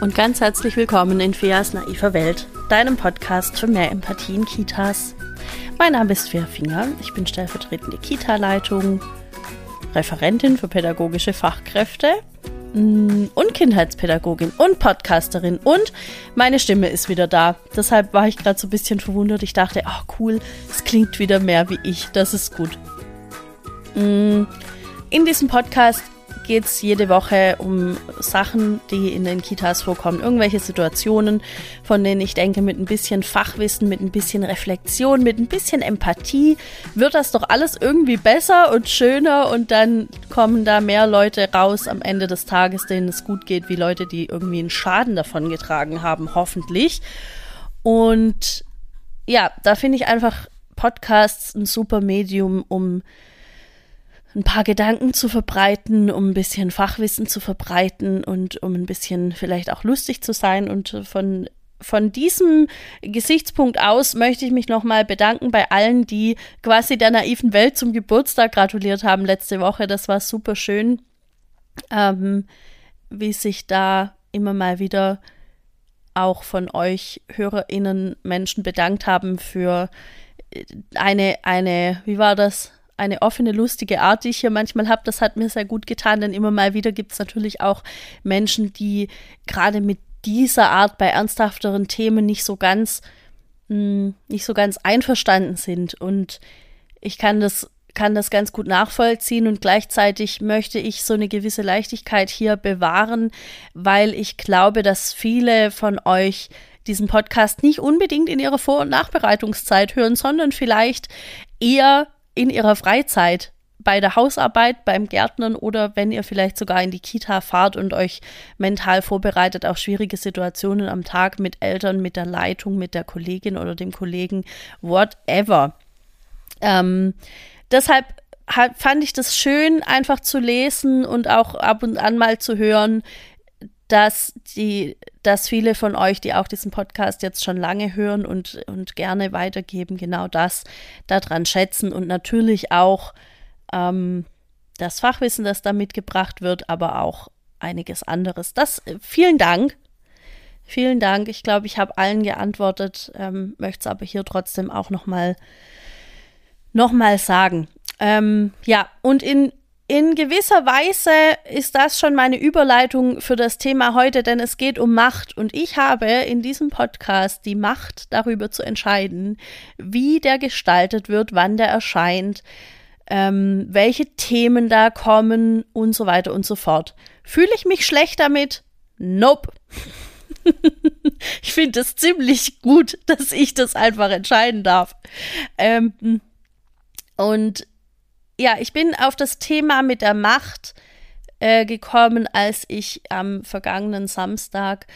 und ganz herzlich willkommen in Feas naiver Welt, deinem Podcast für mehr Empathie in Kitas. Mein Name ist Fea Finger, ich bin stellvertretende Kita-Leitung, Referentin für pädagogische Fachkräfte mm, und Kindheitspädagogin und Podcasterin und meine Stimme ist wieder da. Deshalb war ich gerade so ein bisschen verwundert. Ich dachte, ach cool, es klingt wieder mehr wie ich, das ist gut. Mm, in diesem Podcast geht es jede Woche um Sachen, die in den Kitas vorkommen. Irgendwelche Situationen, von denen ich denke, mit ein bisschen Fachwissen, mit ein bisschen Reflexion, mit ein bisschen Empathie wird das doch alles irgendwie besser und schöner und dann kommen da mehr Leute raus am Ende des Tages, denen es gut geht, wie Leute, die irgendwie einen Schaden davon getragen haben, hoffentlich. Und ja, da finde ich einfach Podcasts ein super Medium, um ein paar Gedanken zu verbreiten, um ein bisschen Fachwissen zu verbreiten und um ein bisschen vielleicht auch lustig zu sein. Und von, von diesem Gesichtspunkt aus möchte ich mich nochmal bedanken bei allen, die quasi der naiven Welt zum Geburtstag gratuliert haben letzte Woche. Das war super schön, ähm, wie sich da immer mal wieder auch von euch HörerInnen Menschen bedankt haben für eine, eine, wie war das? Eine offene, lustige Art, die ich hier manchmal habe. Das hat mir sehr gut getan, denn immer mal wieder gibt es natürlich auch Menschen, die gerade mit dieser Art bei ernsthafteren Themen nicht so ganz, mh, hm, nicht so ganz einverstanden sind. Und ich kann das kann das ganz gut nachvollziehen und gleichzeitig möchte ich so eine gewisse Leichtigkeit hier bewahren, weil ich glaube, dass viele von euch diesen Podcast nicht unbedingt in ihrer Vor- und Nachbereitungszeit hören, sondern vielleicht eher in ihrer Freizeit bei der Hausarbeit, beim Gärtnern oder wenn ihr vielleicht sogar in die Kita fahrt und euch mental vorbereitet auf schwierige Situationen am Tag mit Eltern, mit der Leitung, mit der Kollegin oder dem Kollegen, whatever. Ähm, deshalb fand ich das schön, einfach zu lesen und auch ab und an mal zu hören, dass die, dass viele von euch, die auch diesen Podcast jetzt schon lange hören und, und gerne weitergeben, genau das daran schätzen und natürlich auch ähm, das Fachwissen, das da mitgebracht wird, aber auch einiges anderes. Das äh, vielen Dank. Vielen Dank. Ich glaube, ich habe allen geantwortet, ähm, möchte es aber hier trotzdem auch nochmal noch mal sagen. Ähm, ja, und in in gewisser Weise ist das schon meine Überleitung für das Thema heute, denn es geht um Macht und ich habe in diesem Podcast die Macht darüber zu entscheiden, wie der gestaltet wird, wann der erscheint, ähm, welche Themen da kommen und so weiter und so fort. Fühle ich mich schlecht damit? Nope. ich finde es ziemlich gut, dass ich das einfach entscheiden darf. Ähm, und ja, ich bin auf das Thema mit der Macht äh, gekommen, als ich am vergangenen Samstag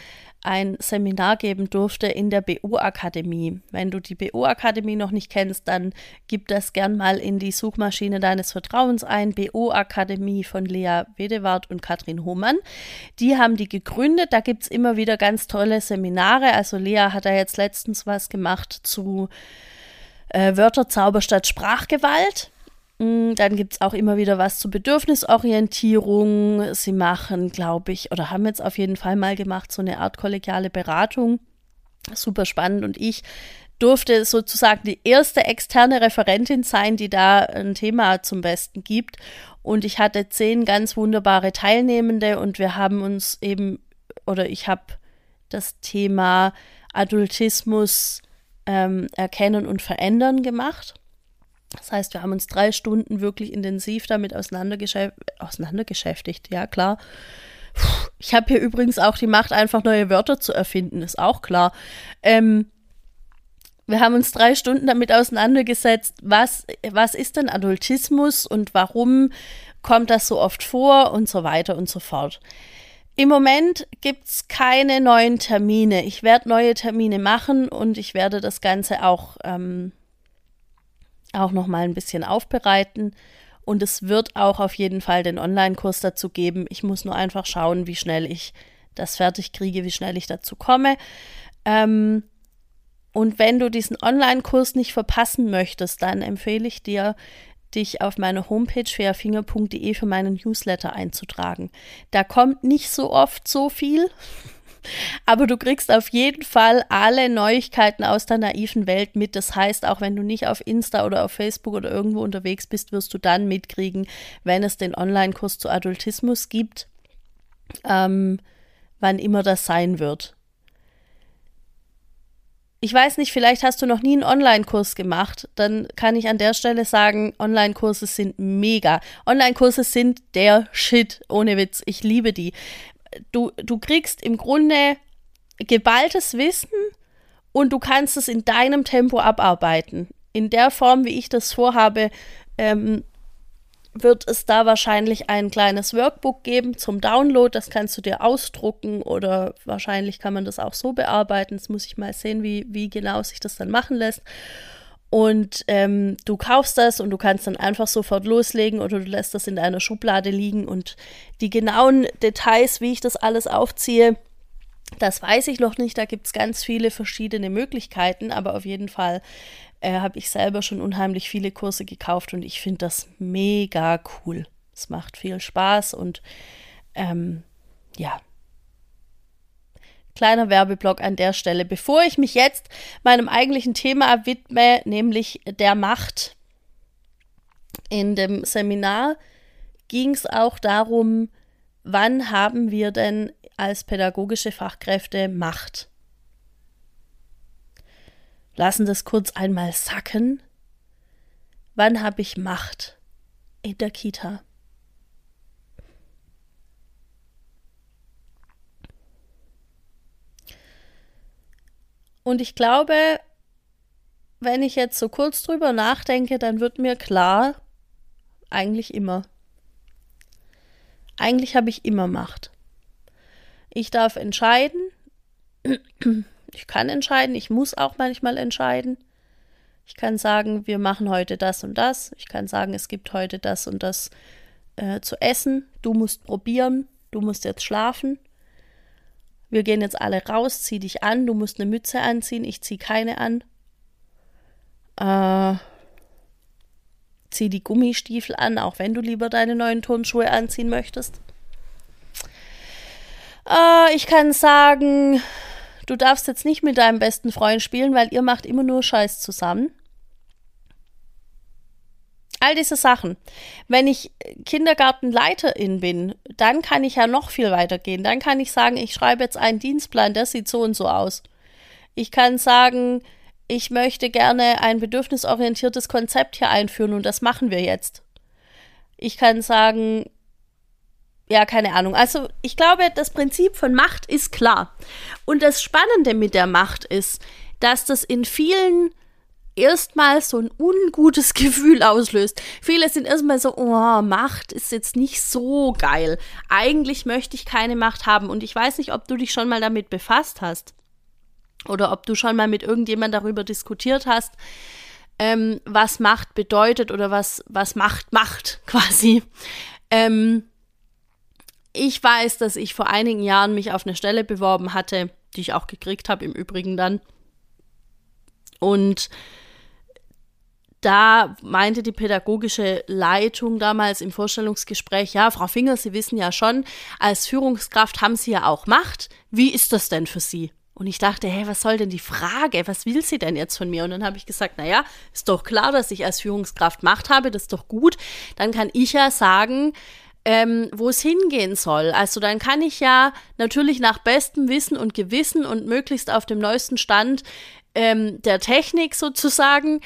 ein Seminar geben durfte in der BU-Akademie. Wenn du die BU-Akademie noch nicht kennst, dann gib das gern mal in die Suchmaschine deines Vertrauens ein. BU-Akademie von Lea Wedewart und Katrin Hohmann. Die haben die gegründet. Da gibt es immer wieder ganz tolle Seminare. Also Lea hat da jetzt letztens was gemacht zu äh, Wörterzauber statt Sprachgewalt. Mm, dann gibt es auch immer wieder was zur Bedürfnisorientierung. Sie machen, glaube ich, oder haben jetzt auf jeden Fall mal gemacht, so eine Art kollegiale Beratung. Super spannend. Und ich durfte sozusagen die erste externe Referentin sein, die da ein Thema zum Besten gibt. Und ich hatte zehn ganz wunderbare Teilnehmende und wir haben uns eben, oder ich habe das Thema Adultismus ähm, erkennen und verändern gemacht. Das heißt, wir haben uns drei Stunden wirklich intensiv damit auseinandergeschäftigt. Ja, klar. Ich habe hier übrigens auch die Macht, einfach neue Wörter zu erfinden, ist auch klar. Ähm, wir haben uns drei Stunden damit auseinandergesetzt, was, was ist denn Adultismus und warum kommt das so oft vor und so weiter und so fort. Im Moment gibt es keine neuen Termine. Ich werde neue Termine machen und ich werde das Ganze auch ähm, auch noch mal ein bisschen aufbereiten. Und es wird auch auf jeden Fall den Online-Kurs dazu geben. Ich muss nur einfach schauen, wie schnell ich das fertig kriege, wie schnell ich dazu komme. Ähm, und wenn du diesen Online-Kurs nicht verpassen möchtest, dann empfehle ich dir, dich auf meine Homepage fairfinger.de für meinen Newsletter einzutragen. Da kommt nicht so oft so viel. Aber du kriegst auf jeden Fall alle Neuigkeiten aus der naiven Welt mit. Das heißt, auch wenn du nicht auf Insta oder auf Facebook oder irgendwo unterwegs bist, wirst du dann mitkriegen, wenn es den Online-Kurs zu Adultismus gibt, ähm, wann immer das sein wird. Ich weiß nicht, vielleicht hast du noch nie einen Online-Kurs gemacht. Dann kann ich an der Stelle sagen, Online-Kurse sind mega. Online-Kurse sind der Shit, ohne Witz. Ich liebe die. Du, du kriegst im Grunde geballtes Wissen und du kannst es in deinem Tempo abarbeiten. In der Form, wie ich das vorhabe, ähm, wird es da wahrscheinlich ein kleines Workbook geben zum Download. Das kannst du dir ausdrucken oder wahrscheinlich kann man das auch so bearbeiten. Das muss ich mal sehen, wie, wie genau sich das dann machen lässt. Und ähm, du kaufst das und du kannst dann einfach sofort loslegen oder du lässt das in deiner Schublade liegen. Und die genauen Details, wie ich das alles aufziehe, das weiß ich noch nicht. Da gibt es ganz viele verschiedene Möglichkeiten, aber auf jeden Fall äh, habe ich selber schon unheimlich viele Kurse gekauft und ich finde das mega cool. Es macht viel Spaß und ähm, ja. Kleiner Werbeblock an der Stelle. Bevor ich mich jetzt meinem eigentlichen Thema widme, nämlich der Macht. In dem Seminar ging es auch darum, wann haben wir denn als pädagogische Fachkräfte Macht? lassen das kurz einmal sacken. Wann habe ich Macht in der Kita? Und ich glaube, wenn ich jetzt so kurz drüber nachdenke, dann wird mir klar, eigentlich immer. Eigentlich habe ich immer Macht. Ich darf entscheiden, ich kann entscheiden, ich muss auch manchmal entscheiden. Ich kann sagen, wir machen heute das und das. Ich kann sagen, es gibt heute das und das äh, zu essen. Du musst probieren. Du musst jetzt schlafen. Wir gehen jetzt alle raus. Zieh dich an. Du musst eine Mütze anziehen. Ich zieh keine an. Äh, zieh die Gummistiefel an, auch wenn du lieber deine neuen Turnschuhe anziehen möchtest. Äh, ich kann sagen, du darfst jetzt nicht mit deinem besten Freund spielen, weil ihr macht immer nur Scheiß zusammen. All diese Sachen. Wenn ich Kindergartenleiterin bin, dann kann ich ja noch viel weiter gehen. Dann kann ich sagen, ich schreibe jetzt einen Dienstplan, der sieht so und so aus. Ich kann sagen, ich möchte gerne ein bedürfnisorientiertes Konzept hier einführen und das machen wir jetzt. Ich kann sagen, ja, keine Ahnung. Also ich glaube, das Prinzip von Macht ist klar. Und das Spannende mit der Macht ist, dass das in vielen erstmal so ein ungutes Gefühl auslöst. Viele sind erstmal so, oh, Macht ist jetzt nicht so geil. Eigentlich möchte ich keine Macht haben. Und ich weiß nicht, ob du dich schon mal damit befasst hast. Oder ob du schon mal mit irgendjemand darüber diskutiert hast, ähm, was Macht bedeutet oder was, was Macht macht, quasi. Ähm, ich weiß, dass ich vor einigen Jahren mich auf eine Stelle beworben hatte, die ich auch gekriegt habe, im Übrigen dann. Und da meinte die pädagogische Leitung damals im Vorstellungsgespräch, ja, Frau Finger, Sie wissen ja schon, als Führungskraft haben Sie ja auch Macht. Wie ist das denn für Sie? Und ich dachte, hey, was soll denn die Frage? Was will sie denn jetzt von mir? Und dann habe ich gesagt, naja, ist doch klar, dass ich als Führungskraft Macht habe, das ist doch gut. Dann kann ich ja sagen, ähm, wo es hingehen soll. Also dann kann ich ja natürlich nach bestem Wissen und Gewissen und möglichst auf dem neuesten Stand ähm, der Technik sozusagen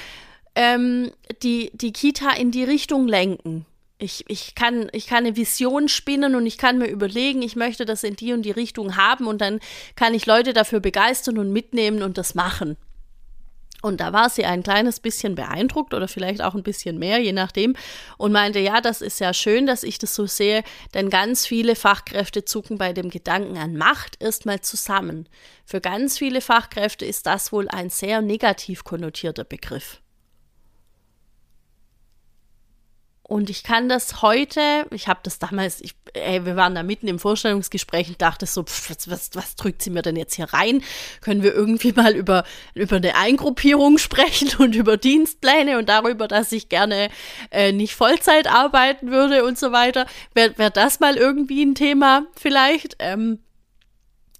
ähm, die, die Kita in die Richtung lenken. Ich, ich, kann, ich kann eine Vision spinnen und ich kann mir überlegen, ich möchte das in die und die Richtung haben und dann kann ich Leute dafür begeistern und mitnehmen und das machen. Und da war sie ein kleines bisschen beeindruckt oder vielleicht auch ein bisschen mehr, je nachdem, und meinte, ja, das ist ja schön, dass ich das so sehe, denn ganz viele Fachkräfte zucken bei dem Gedanken an Macht erstmal zusammen. Für ganz viele Fachkräfte ist das wohl ein sehr negativ konnotierter Begriff. Und ich kann das heute, ich habe das damals, ich, ey, wir waren da mitten im Vorstellungsgespräch und dachte so, pff, was, was, was drückt sie mir denn jetzt hier rein? Können wir irgendwie mal über, über eine Eingruppierung sprechen und über Dienstpläne und darüber, dass ich gerne äh, nicht Vollzeit arbeiten würde und so weiter? Wäre wär das mal irgendwie ein Thema vielleicht? Ähm,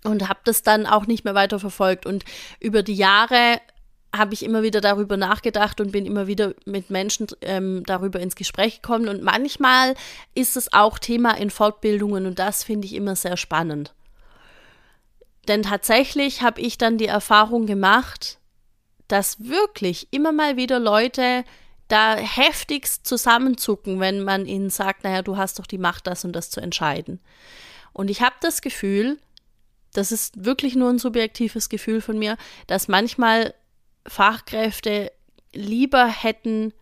und habe das dann auch nicht mehr weiter verfolgt. Und über die Jahre habe ich immer wieder darüber nachgedacht und bin immer wieder mit Menschen ähm, darüber ins Gespräch gekommen. Und manchmal ist es auch Thema in Fortbildungen und das finde ich immer sehr spannend. Denn tatsächlich habe ich dann die Erfahrung gemacht, dass wirklich immer mal wieder Leute da heftigst zusammenzucken, wenn man ihnen sagt, naja, du hast doch die Macht, das und das zu entscheiden. Und ich habe das Gefühl, das ist wirklich nur ein subjektives Gefühl von mir, dass manchmal Fachkräfte lieber hätten,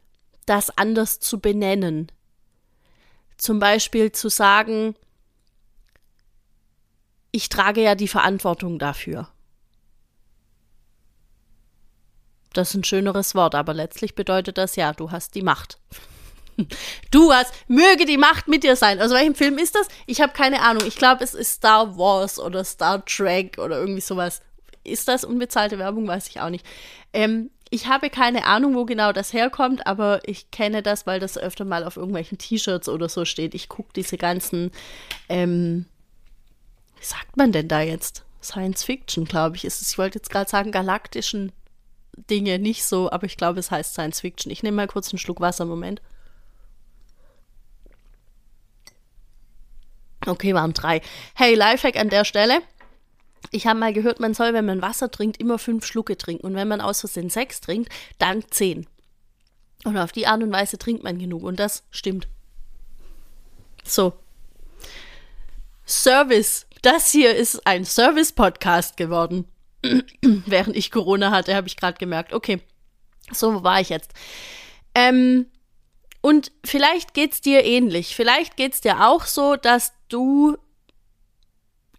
das anders zu benennen. Zum Beispiel zu sagen, ich trage ja die Verantwortung dafür. Das ist ein schöneres Wort, aber letztlich bedeutet das ja, du hast die Macht. Du hast, möge die Macht mit dir sein. Aus welchem Film ist das? Ich habe keine Ahnung. Ich glaube, es ist Star Wars oder Star Trek oder irgendwie sowas. Ist das unbezahlte Werbung? Weiß ich auch nicht. Ähm, ich habe keine Ahnung, wo genau das herkommt, aber ich kenne das, weil das öfter mal auf irgendwelchen T-Shirts oder so steht. Ich gucke diese ganzen, ähm, wie sagt man denn da jetzt? Science Fiction, glaube ich, ist es. Ich wollte jetzt gerade sagen, galaktischen Dinge nicht so, aber ich glaube, es heißt Science Fiction. Ich nehme mal kurz einen Schluck Wasser, Moment. Okay, waren drei. Hey, Lifehack an der Stelle. Ich habe mal gehört, man soll, wenn man Wasser trinkt, immer fünf Schlucke trinken. Und wenn man aus Versehen sechs trinkt, dann zehn. Und auf die Art und Weise trinkt man genug. Und das stimmt. So. Service. Das hier ist ein Service-Podcast geworden. Während ich Corona hatte, habe ich gerade gemerkt, okay, so war ich jetzt. Ähm, und vielleicht geht's dir ähnlich. Vielleicht geht's dir auch so, dass du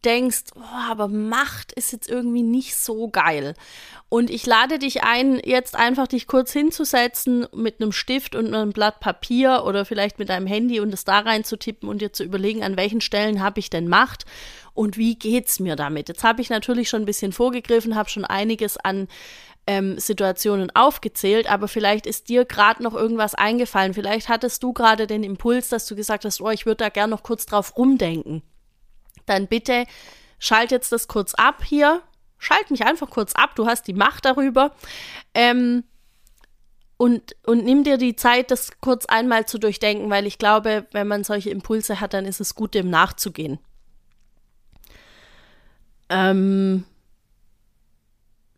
denkst, oh, aber Macht ist jetzt irgendwie nicht so geil. Und ich lade dich ein, jetzt einfach dich kurz hinzusetzen mit einem Stift und einem Blatt Papier oder vielleicht mit deinem Handy und es da reinzutippen und dir zu überlegen, an welchen Stellen habe ich denn Macht und wie geht's mir damit. Jetzt habe ich natürlich schon ein bisschen vorgegriffen, habe schon einiges an ähm, Situationen aufgezählt, aber vielleicht ist dir gerade noch irgendwas eingefallen. Vielleicht hattest du gerade den Impuls, dass du gesagt hast, oh, ich würde da gern noch kurz drauf rumdenken. Dann bitte schalt jetzt das kurz ab hier. Schalt mich einfach kurz ab, du hast die Macht darüber. Ähm, und, und nimm dir die Zeit, das kurz einmal zu durchdenken, weil ich glaube, wenn man solche Impulse hat, dann ist es gut, dem nachzugehen. Ähm,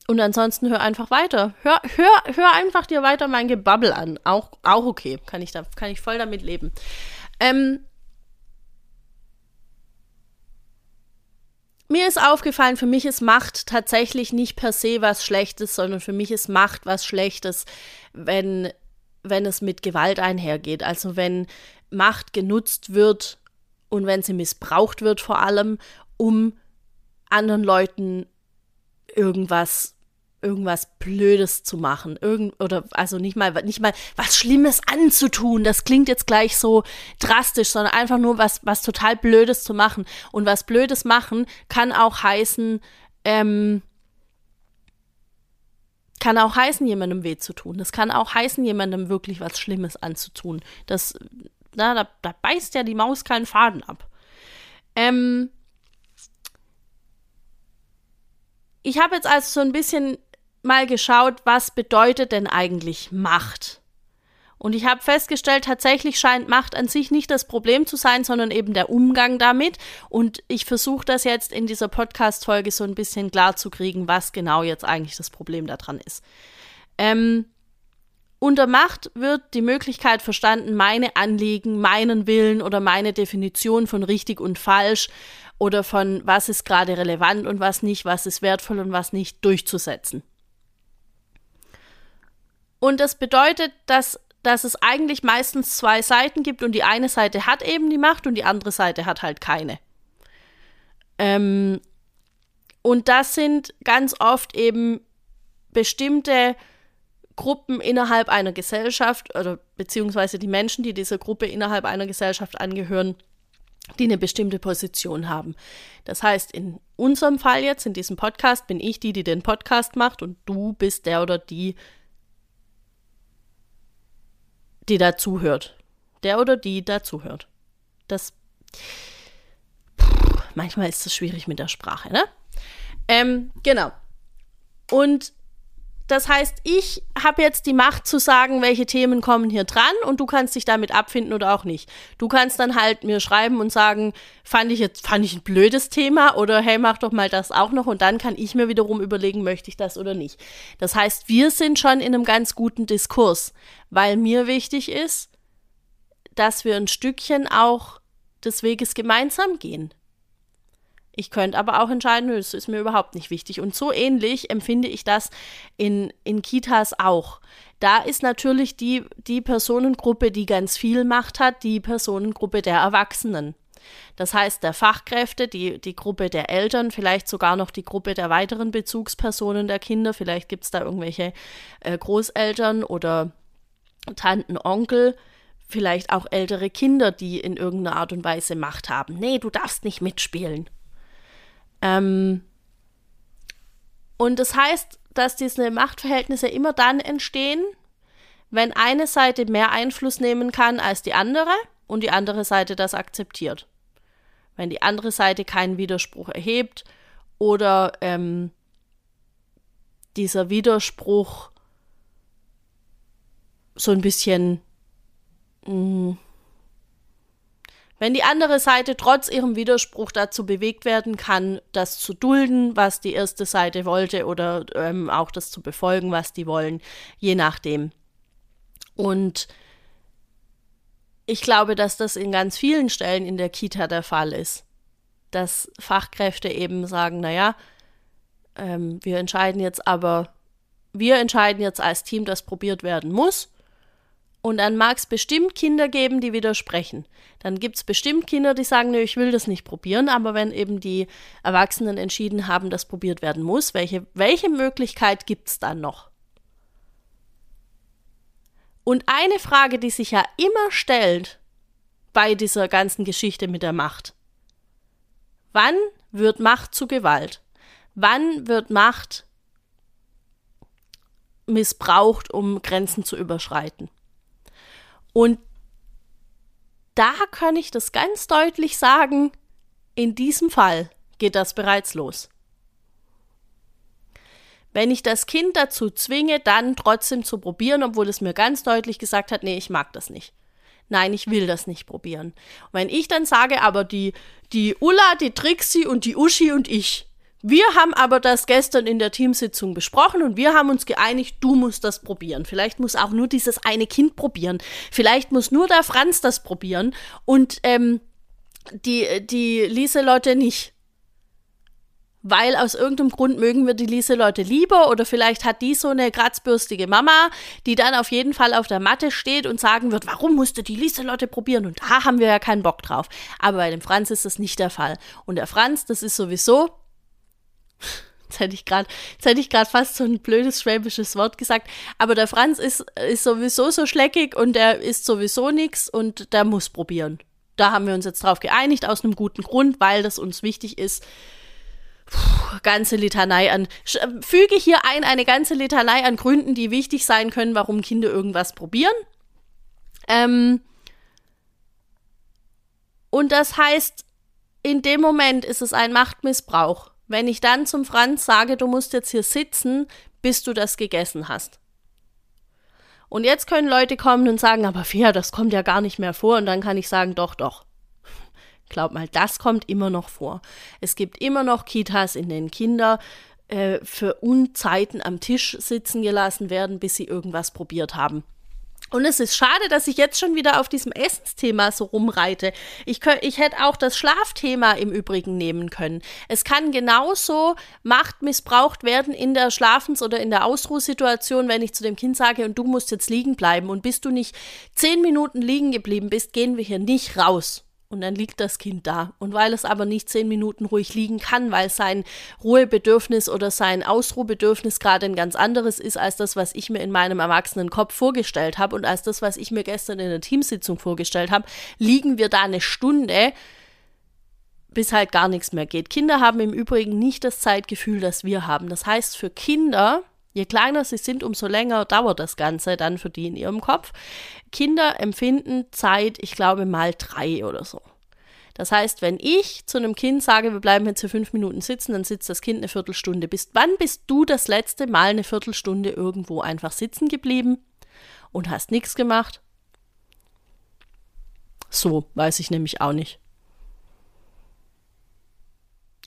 und ansonsten hör einfach weiter. Hör, hör, hör einfach dir weiter mein Gebabbel an. Auch, auch okay. Kann ich, da, kann ich voll damit leben. Ähm, mir ist aufgefallen, für mich ist Macht tatsächlich nicht per se was Schlechtes, sondern für mich ist Macht was Schlechtes, wenn, wenn es mit Gewalt einhergeht. Also wenn Macht genutzt wird und wenn sie missbraucht wird vor allem, um anderen Leuten irgendwas irgendwas Blödes zu machen. Irgend, oder also nicht mal, nicht mal was Schlimmes anzutun. Das klingt jetzt gleich so drastisch, sondern einfach nur was, was total Blödes zu machen. Und was Blödes machen kann auch heißen, ähm, kann auch heißen, jemandem weh zu tun. Das kann auch heißen, jemandem wirklich was Schlimmes anzutun. Das, na, da, da beißt ja die Maus keinen Faden ab. Ähm, ich habe jetzt also so ein bisschen mal geschaut, was bedeutet denn eigentlich Macht? Und ich habe festgestellt, tatsächlich scheint Macht an sich nicht das Problem zu sein, sondern eben der Umgang damit. Und ich versuche das jetzt in dieser Podcast-Folge so ein bisschen klar zu kriegen, was genau jetzt eigentlich das Problem daran ist. Ähm, unter Macht wird die Möglichkeit verstanden, meine Anliegen, meinen Willen oder meine Definition von richtig und falsch oder von was ist gerade relevant und was nicht, was ist wertvoll und was nicht durchzusetzen. Und das bedeutet, dass, dass es eigentlich meistens zwei Seiten gibt und die eine Seite hat eben die Macht und die andere Seite hat halt keine. Ähm, und das sind ganz oft eben bestimmte Gruppen innerhalb einer Gesellschaft oder beziehungsweise die Menschen, die dieser Gruppe innerhalb einer Gesellschaft angehören, die eine bestimmte Position haben. Das heißt, in unserem Fall jetzt, in diesem Podcast, bin ich die, die den Podcast macht und du bist der oder die, die dazuhört. Der oder die dazuhört. Das. Manchmal ist es schwierig mit der Sprache, ne? Ähm, genau. Und das heißt, ich habe jetzt die Macht zu sagen, welche Themen kommen hier dran und du kannst dich damit abfinden oder auch nicht. Du kannst dann halt mir schreiben und sagen, fand ich jetzt, fand ich ein blödes Thema oder hey, mach doch mal das auch noch und dann kann ich mir wiederum überlegen, möchte ich das oder nicht. Das heißt, wir sind schon in einem ganz guten Diskurs, weil mir wichtig ist, dass wir ein Stückchen auch des Weges gemeinsam gehen. Ich könnte aber auch entscheiden, das ist mir überhaupt nicht wichtig. Und so ähnlich empfinde ich das in, in Kitas auch. Da ist natürlich die, die Personengruppe, die ganz viel Macht hat, die Personengruppe der Erwachsenen. Das heißt, der Fachkräfte, die, die Gruppe der Eltern, vielleicht sogar noch die Gruppe der weiteren Bezugspersonen der Kinder, vielleicht gibt es da irgendwelche äh, Großeltern oder Tanten, Onkel, vielleicht auch ältere Kinder, die in irgendeiner Art und Weise Macht haben. Nee, du darfst nicht mitspielen. Ähm, und das heißt, dass diese Machtverhältnisse immer dann entstehen, wenn eine Seite mehr Einfluss nehmen kann als die andere und die andere Seite das akzeptiert. Wenn die andere Seite keinen Widerspruch erhebt oder ähm, dieser Widerspruch so ein bisschen mh, mm, wenn die andere Seite trotz ihrem Widerspruch dazu bewegt werden kann, das zu dulden, was die erste Seite wollte, oder ähm, auch das zu befolgen, was die wollen, je nachdem. Und ich glaube, dass das in ganz vielen Stellen in der Kita der Fall ist. Dass Fachkräfte eben sagen, naja, ähm, wir entscheiden jetzt aber, wir entscheiden jetzt als Team, das probiert werden muss. Und dann mag es bestimmt Kinder geben, die widersprechen. Dann gibt es bestimmt Kinder, die sagen, nö, ich will das nicht probieren, aber wenn eben die Erwachsenen entschieden haben, dass probiert werden muss, welche, welche Möglichkeit gibt es dann noch? Und eine Frage, die sich ja immer stellt bei dieser ganzen Geschichte mit der Macht. Wann wird Macht zu Gewalt? Wann wird Macht missbraucht, um Grenzen zu überschreiten? Und da kann ich das ganz deutlich sagen, in diesem Fall geht das bereits los. Wenn ich das Kind dazu zwinge, dann trotzdem zu probieren, obwohl es mir ganz deutlich gesagt hat, nee, ich mag das nicht. Nein, ich will das nicht probieren. Und wenn ich dann sage, aber die, die Ulla, die Trixie und die Uschi und ich, wir haben aber das gestern in der Teamsitzung besprochen und wir haben uns geeinigt, du musst das probieren. Vielleicht muss auch nur dieses eine Kind probieren. Vielleicht muss nur der Franz das probieren und ähm, die, die Lieselotte nicht. Weil aus irgendeinem Grund mögen wir die Lieselotte lieber oder vielleicht hat die so eine kratzbürstige Mama, die dann auf jeden Fall auf der Matte steht und sagen wird, warum musste die Lieselotte probieren? Und da haben wir ja keinen Bock drauf. Aber bei dem Franz ist das nicht der Fall. Und der Franz, das ist sowieso Jetzt hätte ich gerade, fast so ein blödes schwäbisches Wort gesagt. Aber der Franz ist, ist sowieso so schleckig und der isst sowieso nichts und der muss probieren. Da haben wir uns jetzt drauf geeinigt, aus einem guten Grund, weil das uns wichtig ist. Puh, ganze Litanei an. Füge hier ein eine ganze Litanei an Gründen, die wichtig sein können, warum Kinder irgendwas probieren. Ähm, und das heißt, in dem Moment ist es ein Machtmissbrauch. Wenn ich dann zum Franz sage, du musst jetzt hier sitzen, bis du das gegessen hast. Und jetzt können Leute kommen und sagen, aber Fia, das kommt ja gar nicht mehr vor. Und dann kann ich sagen, doch, doch. Glaub mal, das kommt immer noch vor. Es gibt immer noch Kitas, in denen Kinder äh, für Unzeiten am Tisch sitzen gelassen werden, bis sie irgendwas probiert haben. Und es ist schade, dass ich jetzt schon wieder auf diesem Essensthema so rumreite. Ich, könnt, ich hätte auch das Schlafthema im Übrigen nehmen können. Es kann genauso Macht missbraucht werden in der Schlafens- oder in der Ausruhsituation, wenn ich zu dem Kind sage, und du musst jetzt liegen bleiben. Und bis du nicht zehn Minuten liegen geblieben bist, gehen wir hier nicht raus. Und dann liegt das Kind da. Und weil es aber nicht zehn Minuten ruhig liegen kann, weil sein Ruhebedürfnis oder sein Ausruhbedürfnis gerade ein ganz anderes ist als das, was ich mir in meinem erwachsenen Kopf vorgestellt habe und als das, was ich mir gestern in der Teamsitzung vorgestellt habe, liegen wir da eine Stunde, bis halt gar nichts mehr geht. Kinder haben im Übrigen nicht das Zeitgefühl, das wir haben. Das heißt, für Kinder Je kleiner sie sind, umso länger dauert das Ganze dann für die in ihrem Kopf. Kinder empfinden Zeit, ich glaube, mal drei oder so. Das heißt, wenn ich zu einem Kind sage, wir bleiben jetzt für fünf Minuten sitzen, dann sitzt das Kind eine Viertelstunde. Bis wann bist du das letzte Mal eine Viertelstunde irgendwo einfach sitzen geblieben und hast nichts gemacht? So, weiß ich nämlich auch nicht.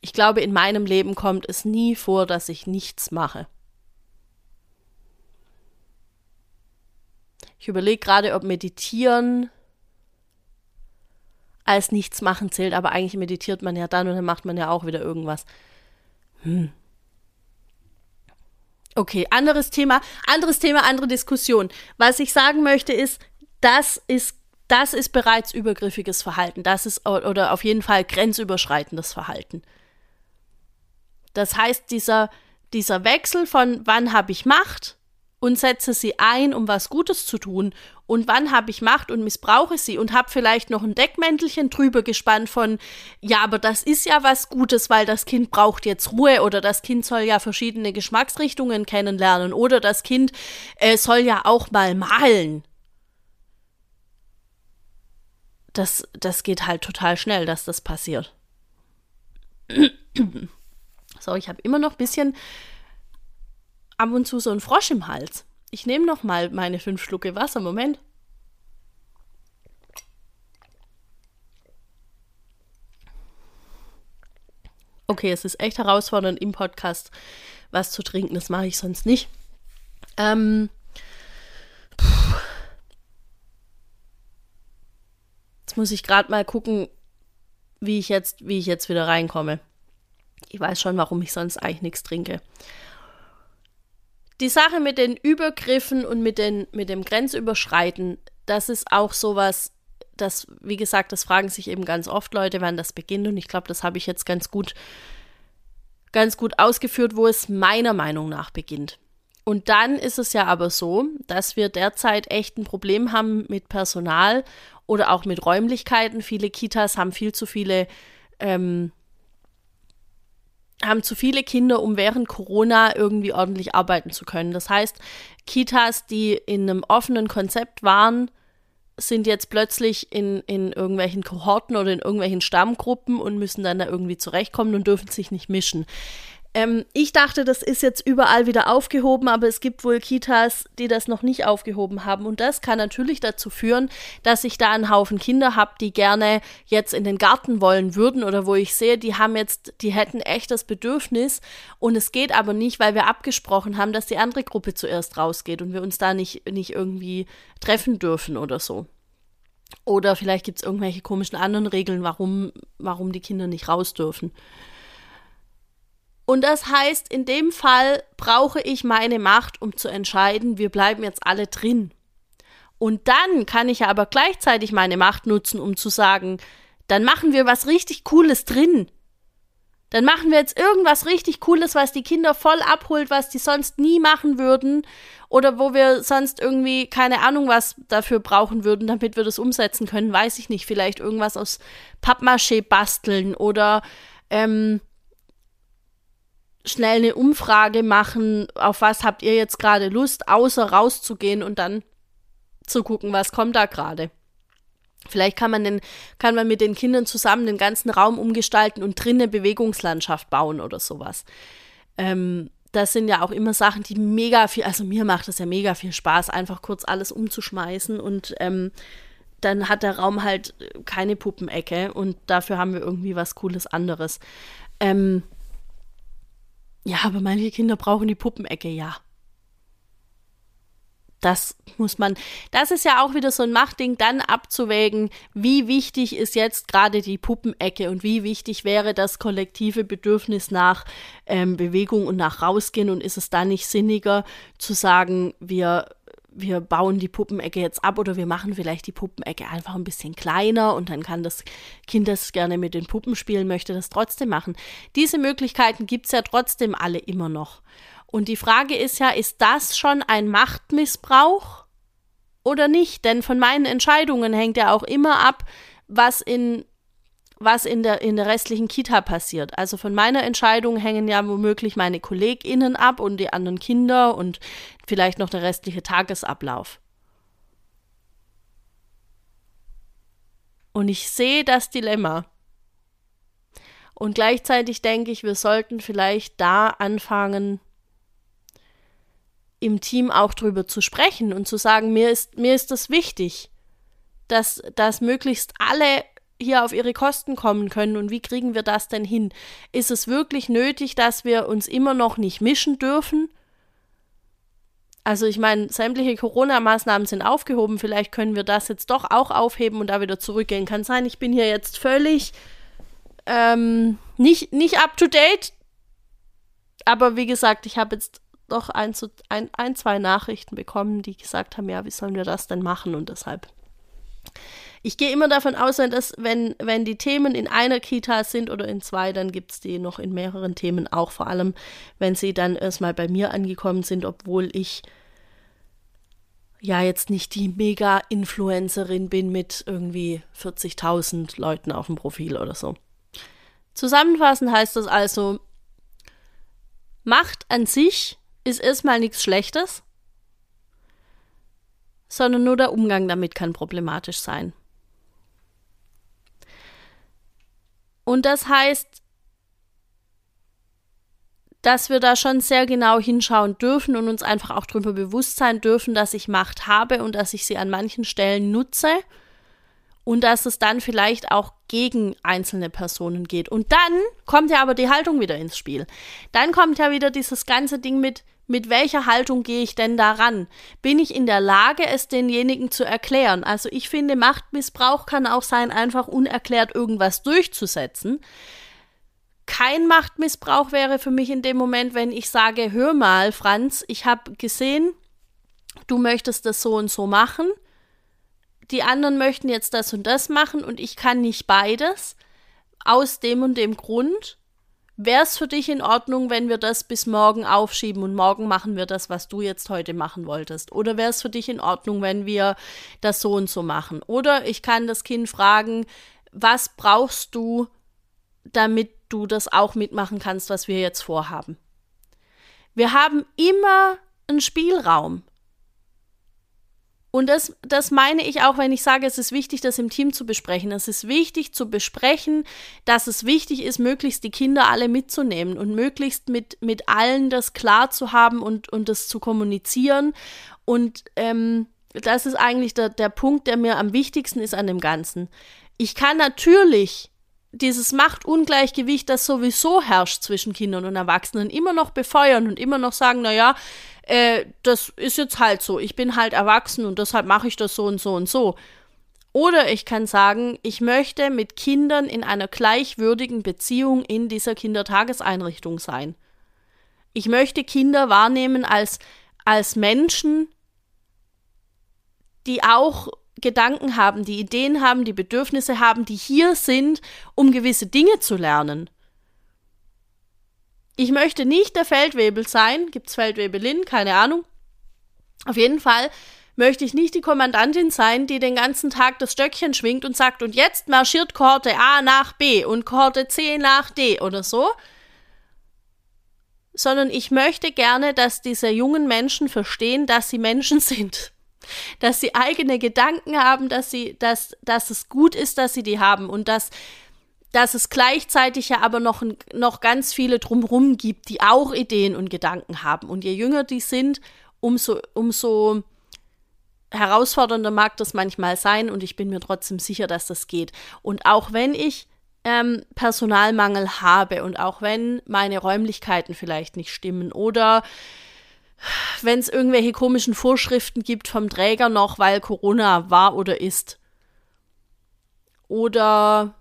Ich glaube, in meinem Leben kommt es nie vor, dass ich nichts mache. Ich überlege gerade, ob Meditieren als nichts machen zählt, aber eigentlich meditiert man ja dann und dann macht man ja auch wieder irgendwas. Hm. Okay, anderes Thema, anderes Thema, andere Diskussion. Was ich sagen möchte ist, das ist das ist bereits übergriffiges Verhalten. Das ist oder auf jeden Fall grenzüberschreitendes Verhalten. Das heißt, dieser, dieser Wechsel von wann habe ich Macht und setze sie ein, um was Gutes zu tun, und wann habe ich Macht und missbrauche sie und habe vielleicht noch ein Deckmäntelchen drüber gespannt von, ja, aber das ist ja was Gutes, weil das Kind braucht jetzt Ruhe oder das Kind soll ja verschiedene Geschmacksrichtungen kennenlernen oder das Kind äh, soll ja auch mal malen. Das, das geht halt total schnell, dass das passiert. So, ich habe immer noch ein bisschen ab und zu so einen Frosch im Hals. Ich nehme noch mal meine fünf Schlucke Wasser. Moment. Okay, es ist echt herausfordernd im Podcast was zu trinken. Das mache ich sonst nicht. Ähm, jetzt muss ich gerade mal gucken, wie ich jetzt, wie ich jetzt wieder reinkomme. Ich weiß schon, warum ich sonst eigentlich nichts trinke. Die Sache mit den Übergriffen und mit, den, mit dem Grenzüberschreiten, das ist auch sowas, das, wie gesagt, das fragen sich eben ganz oft Leute, wann das beginnt. Und ich glaube, das habe ich jetzt ganz gut, ganz gut ausgeführt, wo es meiner Meinung nach beginnt. Und dann ist es ja aber so, dass wir derzeit echt ein Problem haben mit Personal oder auch mit Räumlichkeiten. Viele Kitas haben viel zu viele ähm, haben zu viele Kinder, um während Corona irgendwie ordentlich arbeiten zu können. Das heißt, Kitas, die in einem offenen Konzept waren, sind jetzt plötzlich in, in irgendwelchen Kohorten oder in irgendwelchen Stammgruppen und müssen dann da irgendwie zurechtkommen und dürfen sich nicht mischen. Ähm, ich dachte, das ist jetzt überall wieder aufgehoben, aber es gibt wohl Kitas, die das noch nicht aufgehoben haben. Und das kann natürlich dazu führen, dass ich da einen Haufen Kinder habe, die gerne jetzt in den Garten wollen würden oder wo ich sehe, die haben jetzt, die hätten echt das Bedürfnis und es geht aber nicht, weil wir abgesprochen haben, dass die andere Gruppe zuerst rausgeht und wir uns da nicht, nicht irgendwie treffen dürfen oder so. Oder vielleicht gibt es irgendwelche komischen anderen Regeln, warum, warum die Kinder nicht raus dürfen. Und das heißt, in dem Fall brauche ich meine Macht, um zu entscheiden, wir bleiben jetzt alle drin. Und dann kann ich aber gleichzeitig meine Macht nutzen, um zu sagen, dann machen wir was richtig Cooles drin. Dann machen wir jetzt irgendwas richtig Cooles, was die Kinder voll abholt, was die sonst nie machen würden. Oder wo wir sonst irgendwie keine Ahnung was dafür brauchen würden, damit wir das umsetzen können, weiß ich nicht. Vielleicht irgendwas aus Pappmaché basteln oder ähm, schnell eine Umfrage machen, auf was habt ihr jetzt gerade Lust, außer rauszugehen und dann zu gucken, was kommt da gerade. Vielleicht kann man, den, kann man mit den Kindern zusammen den ganzen Raum umgestalten und drinnen Bewegungslandschaft bauen oder sowas. Ähm, das sind ja auch immer Sachen, die mega viel, also mir macht es ja mega viel Spaß, einfach kurz alles umzuschmeißen und ähm, dann hat der Raum halt keine Puppenecke und dafür haben wir irgendwie was Cooles anderes. Ähm, ja, aber manche Kinder brauchen die Puppenecke, ja. Das muss man, das ist ja auch wieder so ein Machtding, dann abzuwägen, wie wichtig ist jetzt gerade die Puppenecke und wie wichtig wäre das kollektive Bedürfnis nach ähm, Bewegung und nach Rausgehen und ist es da nicht sinniger zu sagen, wir wir bauen die Puppenecke jetzt ab oder wir machen vielleicht die Puppenecke einfach ein bisschen kleiner und dann kann das Kind, das gerne mit den Puppen spielen möchte, das trotzdem machen. Diese Möglichkeiten gibt es ja trotzdem alle immer noch. Und die Frage ist ja, ist das schon ein Machtmissbrauch oder nicht? Denn von meinen Entscheidungen hängt ja auch immer ab, was in was in der, in der restlichen Kita passiert. Also von meiner Entscheidung hängen ja womöglich meine KollegInnen ab und die anderen Kinder und vielleicht noch der restliche Tagesablauf. Und ich sehe das Dilemma. Und gleichzeitig denke ich, wir sollten vielleicht da anfangen, im Team auch drüber zu sprechen und zu sagen, mir ist, mir ist das wichtig, dass, dass möglichst alle hier auf ihre Kosten kommen können und wie kriegen wir das denn hin? Ist es wirklich nötig, dass wir uns immer noch nicht mischen dürfen? Also ich meine, sämtliche Corona-Maßnahmen sind aufgehoben, vielleicht können wir das jetzt doch auch aufheben und da wieder zurückgehen. Kann sein, ich bin hier jetzt völlig ähm, nicht, nicht up to date. Aber wie gesagt, ich habe jetzt doch ein, ein, ein, zwei Nachrichten bekommen, die gesagt haben, ja, wie sollen wir das denn machen? Und deshalb. Ich gehe immer davon aus, dass wenn, wenn die Themen in einer Kita sind oder in zwei, dann gibt es die noch in mehreren Themen auch, vor allem wenn sie dann erstmal bei mir angekommen sind, obwohl ich ja jetzt nicht die Mega-Influencerin bin mit irgendwie 40.000 Leuten auf dem Profil oder so. Zusammenfassend heißt das also, Macht an sich ist erstmal nichts Schlechtes, sondern nur der Umgang damit kann problematisch sein. Und das heißt, dass wir da schon sehr genau hinschauen dürfen und uns einfach auch darüber bewusst sein dürfen, dass ich Macht habe und dass ich sie an manchen Stellen nutze und dass es dann vielleicht auch gegen einzelne Personen geht. Und dann kommt ja aber die Haltung wieder ins Spiel. Dann kommt ja wieder dieses ganze Ding mit, mit welcher Haltung gehe ich denn daran? Bin ich in der Lage, es denjenigen zu erklären? Also ich finde, Machtmissbrauch kann auch sein, einfach unerklärt irgendwas durchzusetzen. Kein Machtmissbrauch wäre für mich in dem Moment, wenn ich sage, hör mal, Franz, ich habe gesehen, du möchtest das so und so machen die anderen möchten jetzt das und das machen und ich kann nicht beides, aus dem und dem Grund. Wäre es für dich in Ordnung, wenn wir das bis morgen aufschieben und morgen machen wir das, was du jetzt heute machen wolltest? Oder wäre es für dich in Ordnung, wenn wir das so und so machen? Oder ich kann das Kind fragen, was brauchst du, damit du das auch mitmachen kannst, was wir jetzt vorhaben? Wir haben immer einen Spielraum. Und das, das meine ich auch, wenn ich sage, es ist wichtig, das im Team zu besprechen. Es ist wichtig zu besprechen, dass es wichtig ist, möglichst die Kinder alle mitzunehmen und möglichst mit, mit allen das klar zu haben und, und das zu kommunizieren. Und ähm, das ist eigentlich der, der Punkt, der mir am wichtigsten ist an dem Ganzen. Ich kann natürlich dieses Machtungleichgewicht, das sowieso herrscht zwischen Kindern und Erwachsenen, immer noch befeuern und immer noch sagen, naja, äh, das ist jetzt halt so, ich bin halt erwachsen und deshalb mache ich das so und so und so. Oder ich kann sagen, ich möchte mit Kindern in einer gleichwürdigen Beziehung in dieser Kindertageseinrichtung sein. Ich möchte Kinder wahrnehmen als, als Menschen, die auch Gedanken haben, die Ideen haben, die Bedürfnisse haben, die hier sind, um gewisse Dinge zu lernen. Ich möchte nicht der Feldwebel sein. Gibt's Feldwebelin? Keine Ahnung. Auf jeden Fall möchte ich nicht die Kommandantin sein, die den ganzen Tag das Stöckchen schwingt und sagt, und jetzt marschiert Korte A nach B und Korte C nach D oder so. Sondern ich möchte gerne, dass diese jungen Menschen verstehen, dass sie Menschen sind. Dass sie eigene Gedanken haben, dass sie, dass, dass es gut ist, dass sie die haben und dass dass es gleichzeitig ja aber noch, noch ganz viele drumherum gibt, die auch Ideen und Gedanken haben. Und je jünger die sind, umso, umso herausfordernder mag das manchmal sein. Und ich bin mir trotzdem sicher, dass das geht. Und auch wenn ich ähm, Personalmangel habe und auch wenn meine Räumlichkeiten vielleicht nicht stimmen oder wenn es irgendwelche komischen Vorschriften gibt vom Träger noch, weil Corona war oder ist. Oder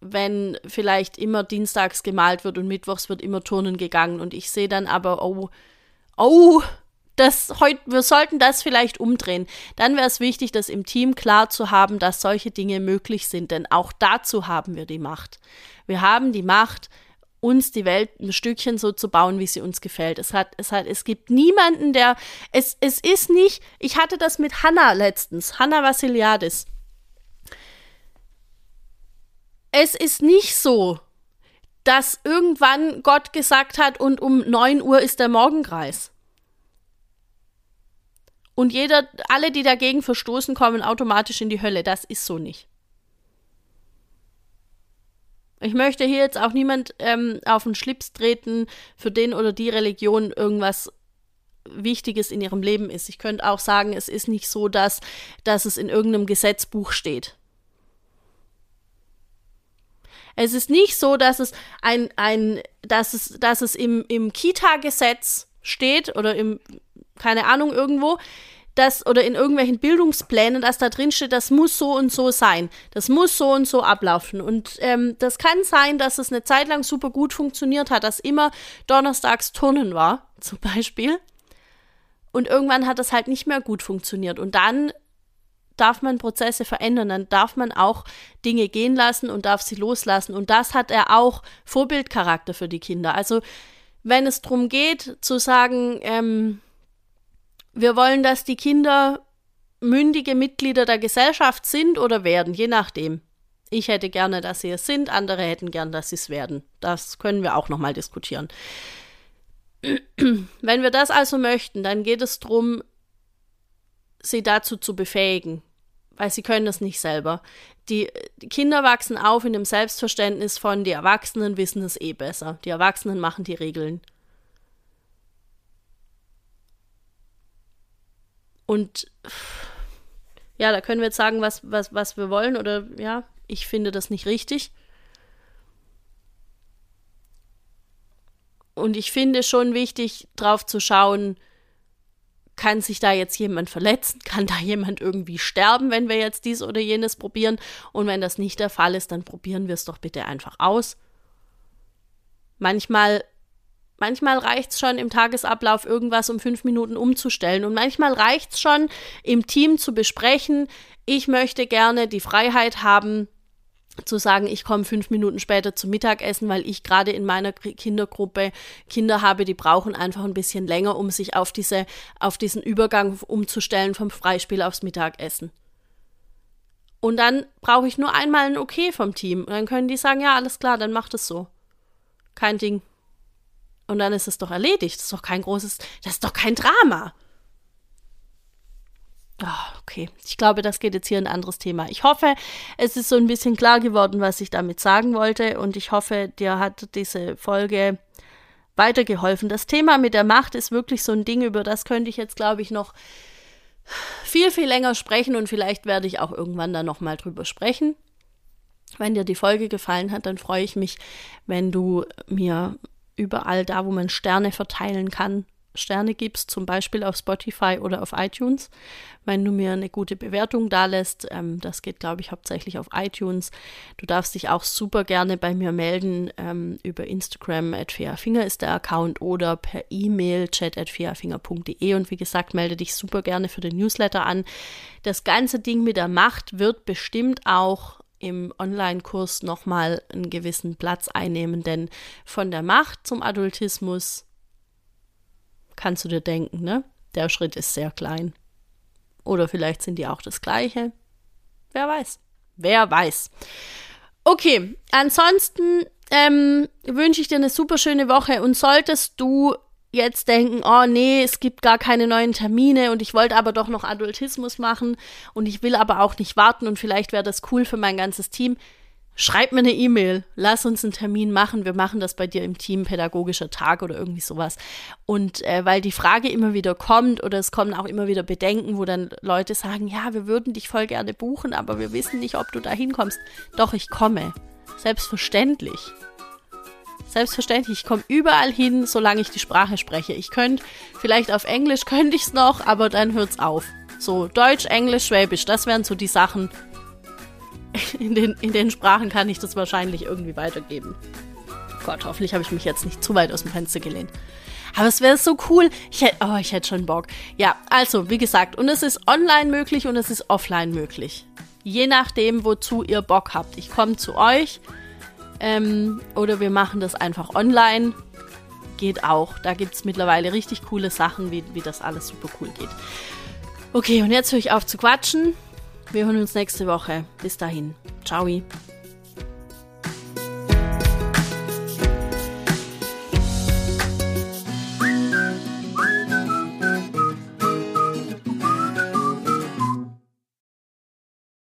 wenn vielleicht immer dienstags gemalt wird und mittwochs wird immer turnen gegangen und ich sehe dann aber, oh, oh, das heute, wir sollten das vielleicht umdrehen. Dann wäre es wichtig, das im Team klar zu haben, dass solche Dinge möglich sind, denn auch dazu haben wir die Macht. Wir haben die Macht, uns die Welt ein Stückchen so zu bauen, wie sie uns gefällt. Es hat, es hat, es gibt niemanden, der, es, es ist nicht, ich hatte das mit Hannah letztens, Hannah Vassiliadis es ist nicht so, dass irgendwann Gott gesagt hat und um 9 Uhr ist der Morgenkreis. Und jeder, alle, die dagegen verstoßen, kommen automatisch in die Hölle. Das ist so nicht. Ich möchte hier jetzt auch niemand ähm, auf den Schlips treten, für den oder die Religion irgendwas Wichtiges in ihrem Leben ist. Ich könnte auch sagen, es ist nicht so, dass, dass es in irgendeinem Gesetzbuch steht. Es ist nicht so, dass es ein, ein, dass es, dass es im, im Kita-Gesetz steht oder im, keine Ahnung, irgendwo, dass, oder in irgendwelchen Bildungsplänen, dass da drin steht, das muss so und so sein. Das muss so und so ablaufen. Und ähm, das kann sein, dass es eine Zeit lang super gut funktioniert hat, dass immer donnerstags Turnen war, zum Beispiel. Und irgendwann hat das halt nicht mehr gut funktioniert. Und dann darf man Prozesse verändern, dann darf man auch Dinge gehen lassen und darf sie loslassen. Und das hat er auch Vorbildcharakter für die Kinder. Also wenn es darum geht zu sagen, ähm, wir wollen, dass die Kinder mündige Mitglieder der Gesellschaft sind oder werden, je nachdem. Ich hätte gerne, dass sie es sind, andere hätten gern, dass sie es werden. Das können wir auch nochmal diskutieren. Wenn wir das also möchten, dann geht es darum, sie dazu zu befähigen, weil sie können das nicht selber. Die, Kinder wachsen auf in dem Selbstverständnis von, die Erwachsenen wissen es eh besser. Die Erwachsenen machen die Regeln. Und ja, da können wir jetzt sagen, was, was, was wir wollen, oder ja, ich finde das nicht richtig. Und ich finde schon wichtig, drauf zu schauen, kann sich da jetzt jemand verletzen? Kann da jemand irgendwie sterben, wenn wir jetzt dies oder jenes probieren? Und wenn das nicht der Fall ist, dann probieren wir es doch bitte einfach aus. Manchmal, manchmal reicht es schon im Tagesablauf, irgendwas um fünf Minuten umzustellen. Und manchmal reicht es schon, im Team zu besprechen, ich möchte gerne die Freiheit haben, zu sagen, ich komme fünf Minuten später zum Mittagessen, weil ich gerade in meiner Kindergruppe Kinder habe, die brauchen einfach ein bisschen länger, um sich auf diese, auf diesen Übergang umzustellen vom Freispiel aufs Mittagessen. Und dann brauche ich nur einmal ein Okay vom Team. Und dann können die sagen, ja, alles klar, dann macht es so. Kein Ding. Und dann ist es doch erledigt. Das ist doch kein großes, das ist doch kein Drama. Oh, okay, ich glaube, das geht jetzt hier ein anderes Thema. Ich hoffe, es ist so ein bisschen klar geworden, was ich damit sagen wollte und ich hoffe, dir hat diese Folge weitergeholfen. Das Thema mit der Macht ist wirklich so ein Ding, über das könnte ich jetzt, glaube ich, noch viel, viel länger sprechen und vielleicht werde ich auch irgendwann da nochmal drüber sprechen. Wenn dir die Folge gefallen hat, dann freue ich mich, wenn du mir überall da, wo man Sterne verteilen kann, Sterne gibst, zum Beispiel auf Spotify oder auf iTunes. Wenn du mir eine gute Bewertung da lässt, ähm, das geht, glaube ich, hauptsächlich auf iTunes. Du darfst dich auch super gerne bei mir melden ähm, über Instagram, at Finger ist der Account oder per E-Mail, chat at fairfinger.de. Und wie gesagt, melde dich super gerne für den Newsletter an. Das ganze Ding mit der Macht wird bestimmt auch im Online-Kurs nochmal einen gewissen Platz einnehmen, denn von der Macht zum Adultismus kannst du dir denken, ne? Der Schritt ist sehr klein. Oder vielleicht sind die auch das gleiche. Wer weiß. Wer weiß. Okay, ansonsten ähm, wünsche ich dir eine super schöne Woche und solltest du jetzt denken, oh nee, es gibt gar keine neuen Termine und ich wollte aber doch noch Adultismus machen und ich will aber auch nicht warten und vielleicht wäre das cool für mein ganzes Team, schreib mir eine E-Mail, lass uns einen Termin machen, wir machen das bei dir im Team, pädagogischer Tag oder irgendwie sowas. Und äh, weil die Frage immer wieder kommt oder es kommen auch immer wieder Bedenken, wo dann Leute sagen, ja, wir würden dich voll gerne buchen, aber wir wissen nicht, ob du da hinkommst. Doch, ich komme. Selbstverständlich. Selbstverständlich, ich komme überall hin, solange ich die Sprache spreche. Ich könnte, vielleicht auf Englisch könnte ich es noch, aber dann hört's auf. So, Deutsch, Englisch, Schwäbisch, das wären so die Sachen, in den, in den Sprachen kann ich das wahrscheinlich irgendwie weitergeben. Gott, hoffentlich habe ich mich jetzt nicht zu weit aus dem Fenster gelehnt. Aber es wäre so cool. Ich hätte, oh, ich hätte schon Bock. Ja, also, wie gesagt, und es ist online möglich und es ist offline möglich. Je nachdem, wozu ihr Bock habt. Ich komme zu euch ähm, oder wir machen das einfach online. Geht auch. Da gibt es mittlerweile richtig coole Sachen, wie, wie das alles super cool geht. Okay, und jetzt höre ich auf zu quatschen. Wir hören uns nächste Woche. Bis dahin. Ciao.